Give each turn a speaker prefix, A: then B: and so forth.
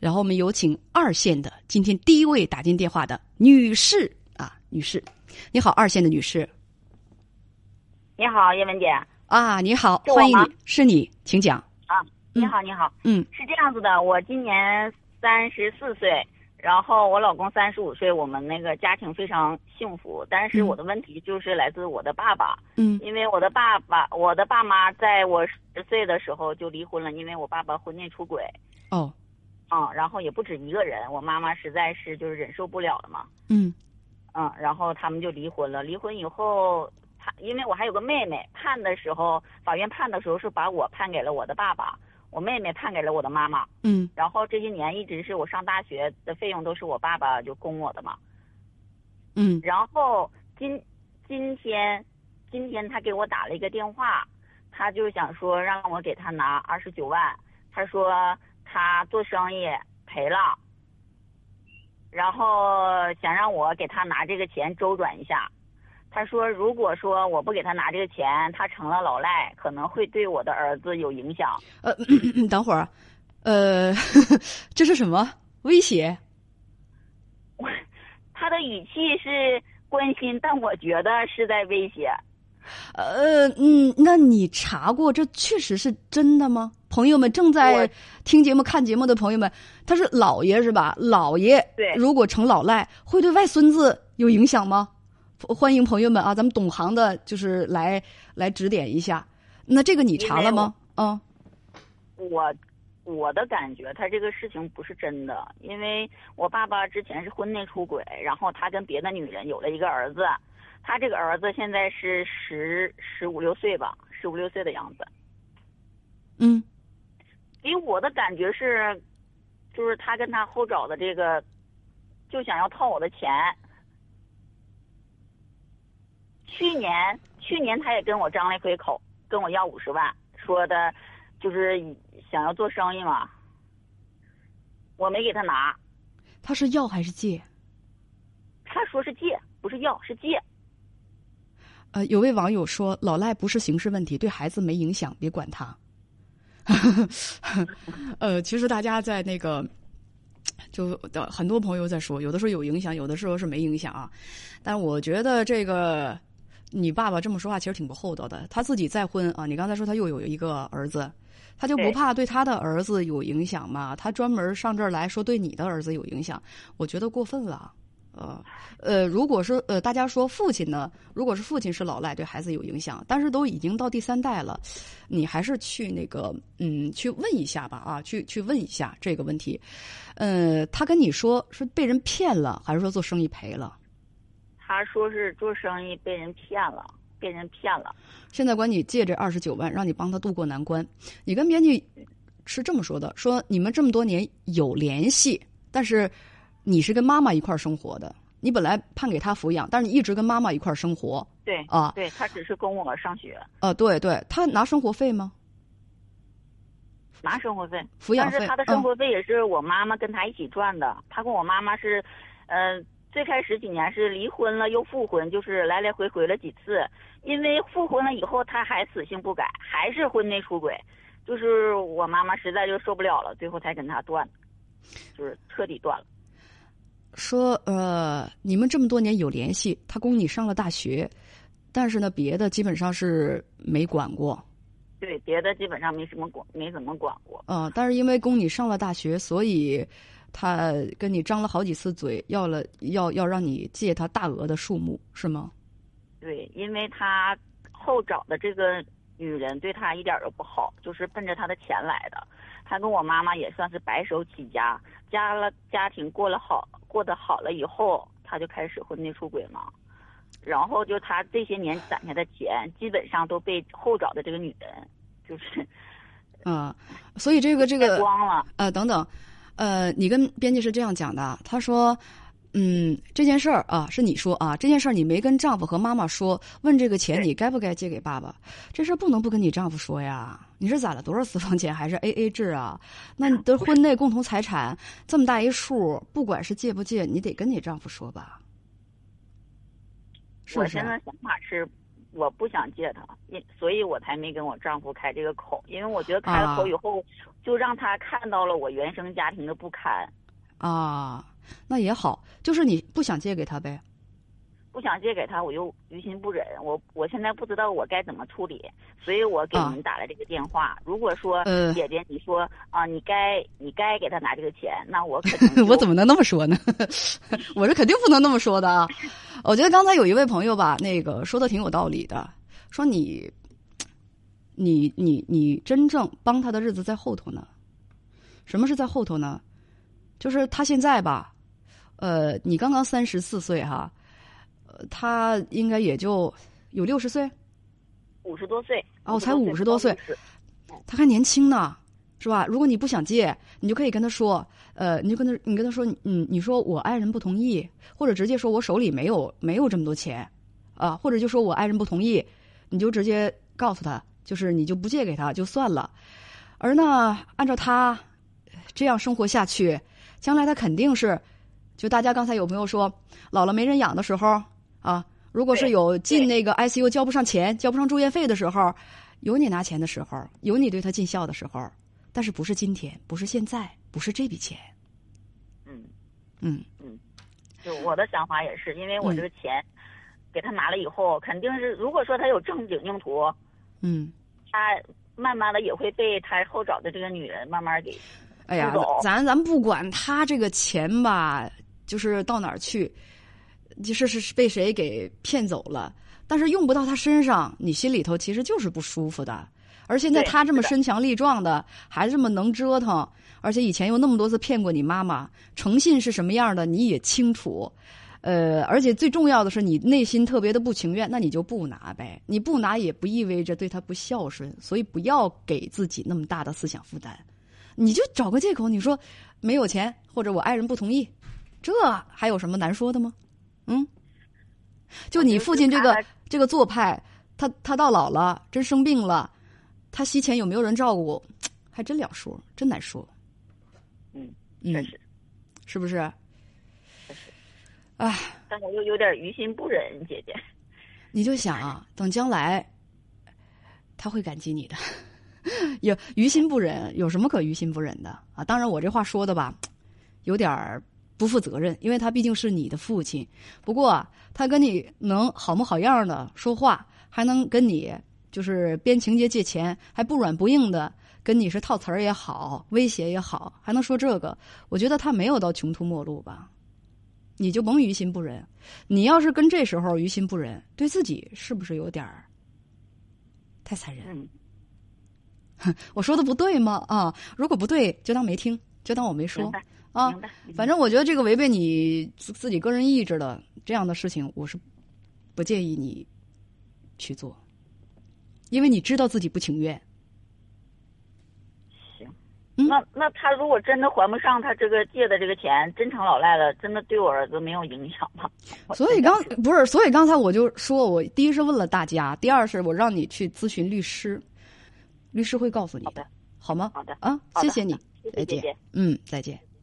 A: 然后我们有请二线的今天第一位打进电话的女士啊，女士，你好，二线的女士。
B: 你好，叶文姐。
A: 啊，你好，欢迎你，是你，请讲。
B: 啊，你好，你好。
A: 嗯
B: 是这样子的，我今年三十四岁，然后我老公三十五岁，我们那个家庭非常幸福。但是
A: 嗯
B: 我的问题就是来自我的爸爸，
A: 嗯
B: 因为我的爸爸，我的爸妈在我十岁的时候就离婚了，因为我爸爸婚内出轨。
A: 哦，
B: 嗯，然后也不止一个人，我妈妈实在是就是忍受不了了嘛。
A: 嗯
B: 嗯，然后他们就离婚了。离婚以后，他因为我还有个妹妹，判的时候，法院判的时候是把我判给了我的爸爸，我妹妹判给了我的妈妈。
A: 嗯
B: 然后这些年一直是我上大学的费用都是我爸爸就供我的嘛。
A: 嗯
B: 然后今今天今天他给我打了一个电话，他就想说让我给他拿二十九万，他说他做生意赔了，然后想让我给他拿这个钱周转一下。他说如果说我不给他拿这个钱，他成了老赖，可能会对我的儿子有影响。
A: 呃，等会儿，呃，这是什么威胁？
B: 他的语气是关心，但我觉得是在威胁。
A: 呃嗯，那你查过这确实是真的吗？朋友们正在听节目、看节目的朋友们，他是老爷是吧？老爷
B: 对
A: 如果成老赖，会对外孙子有影响吗？欢迎朋友们啊，咱们懂行的，就是来来指点一下。那这个你查了吗？嗯
B: 我我的感觉，他这个事情不是真的，因为我爸爸之前是婚内出轨，然后他跟别的女人有了一个儿子，他这个儿子现在是十十五六岁吧，十五六岁的样子。
A: 嗯
B: 给我的感觉是，就是他跟他后找的这个，就想要套我的钱。去年去年他也跟我张了一回口，跟我要五十万，说的，就是想要做生意嘛。我没给他拿，
A: 他是要还是借？
B: 他说是借，不是要，是借。
A: 呃，有位网友说，老赖不是刑事问题，对孩子没影响，别管他。呃，其实大家在那个，就的很多朋友在说，有的时候有影响，有的时候是没影响啊。但我觉得这个，你爸爸这么说话其实挺不厚道的。他自己再婚啊，你刚才说他又有一个儿子，他就不怕对他的儿子有影响吗？他专门上这儿来说对你的儿子有影响，我觉得过分了。呃呃，如果是呃，大家说父亲呢，如果是父亲是老赖，对孩子有影响，但是都已经到第三代了，你还是去那个嗯，去问一下吧啊，去去问一下这个问题。呃，他跟你说是被人骗了，还是说做生意赔了？
B: 他说是做生意被人骗了，被人骗了。
A: 现在管你借这二十九万，让你帮他渡过难关。你跟编辑是这么说的：说你们这么多年有联系，但是你是跟妈妈一块儿生活的，你本来判给他抚养，但是你一直跟妈妈一块儿生活
B: 对
A: 啊。
B: 对他只是供我上学，
A: 呃，对对，他拿生活费吗？
B: 拿生活费。
A: 抚养费？
B: 但是他的生
A: 嗯
B: 活费也是我妈妈跟他一起赚的。他跟我妈妈是，呃，最开始几年是离婚了又复婚，就是来来回回了几次。因为复婚了以后，他还死性不改，还是婚内出轨。就是我妈妈实在就受不了了，最后才跟他断，就是彻底断了。
A: 说呃，你们这么多年有联系，他供你上了大学，但是呢，别的基本上是没管过。
B: 对，别的基本上没什么管，没怎么管过。
A: 呃，但是因为供你上了大学，所以他跟你张了好几次嘴，要了要要让你借他大额的数目，是吗？
B: 对，因为他后找的这个女人对他一点都不好，就是奔着他的钱来的。他跟我妈妈也算是白手起家，家了家庭过了好过得好了以后，他就开始婚内出轨嘛。然后就他这些年攒下的钱，基本上都被后找的这个女人，就是
A: 嗯、所以这个这个
B: 光了。
A: 呃等等，呃，你跟编辑是这样讲的，他说。嗯，这件事儿啊，是你说啊，这件事儿你没跟丈夫和妈妈说，问这个钱你该不该借给爸爸？这事儿不能不跟你丈夫说呀。你是攒了多少私房钱，还是 A A 制啊？那你的婚内共同财产这么大一数，不管是借不借，你得跟你丈夫说吧？是是啊？
B: 我现在想法是我不想借他，因所以我才没跟我丈夫开这个口，因为我觉得开了口以后，就让他看到了我原生家庭的不堪。
A: 啊，那也好，就是你不想借给他呗。
B: 不想借给他，我又于心不忍，我我现在不知道我该怎么处理，所以我给您打了这个电话。如果说姐姐你说啊，你该你该给他拿这个钱，那我肯定
A: 我怎么能那么说呢？我是肯定不能那么说的啊！我觉得刚才有一位朋友吧，那个说的挺有道理的，说你你你你真正帮他的日子在后头呢。什么是在后头呢？就是他现在吧，呃，你刚刚三十四岁哈。呃他应该也就有六十岁，
B: 五十多岁
A: 哦，才五十多岁，他还年轻呢，是吧？如果你不想借，你就可以跟他说，呃，你就跟他，你跟他说，嗯，你说我爱人不同意，或者直接说我手里没有没有这么多钱，啊，或者就说我爱人不同意，你就直接告诉他，就是你就不借给他就算了。而呢，按照他这样生活下去，将来他肯定是，就大家刚才有朋友说，老了没人养的时候。啊，如果是有进那个 ICU 交不上钱、交不上住院费的时候，有你拿钱的时候，有你对他尽孝的时候，但是不是今天，不是现在，不是这笔钱。
B: 嗯，
A: 嗯。
B: 嗯，就我的想法也是，因为我这个钱给他拿了以后，肯定是如果说他有正经用途，
A: 嗯，
B: 他慢慢的也会被他后找的这个女人慢慢给
A: 哎呀，咱咱不管他这个钱吧，就是到哪儿去。就是是被谁给骗走了，但是用不到他身上，你心里头其实就是不舒服的。而现在他这么身强力壮的，还这么能折腾，而且以前又那么多次骗过你妈妈，诚信是什么样的你也清楚。呃，而且最重要的是你内心特别的不情愿，那你就不拿呗。你不拿也不意味着对他不孝顺，所以不要给自己那么大的思想负担。你就找个借口，你说没有钱，或者我爱人不同意，这还有什么难说的吗？嗯，就你父亲这个这个做派，他他到老了真生病了，他西前有没有人照顾，还真两说，真难说。
B: 嗯，确实，
A: 是不是？
B: 确实，
A: 唉，
B: 但我又有点于心不忍，姐姐。
A: 你就想啊，等将来他会感激你的，有于心不忍，有什么可于心不忍的啊？当然，我这话说的吧，有点。不负责任，因为他毕竟是你的父亲。不过他跟你能好模好样的说话，还能跟你就是编情节借钱，还不软不硬的跟你是套词儿也好，威胁也好，还能说这个。我觉得他没有到穷途末路吧？你就甭于心不忍。你要是跟这时候于心不忍，对自己是不是有点太残忍？我说的不对吗？啊，如果不对，就当没听，就当我没说。啊，反正我觉得这个违背你自己个人意志的这样的事情，我是不建议你去做，因为你知道自己不情愿。
B: 行，那那他如果真的还不上他这个借的这个钱，真成老赖了，真的对我儿子没有影响吗？
A: 所以刚不是，所以刚才我就说，我第一是问了大家，第二是我让你去咨询律师，律师会告诉你
B: 的，
A: 好吗？
B: 好的。
A: 啊，谢谢你，
B: 再
A: 见，嗯，再见。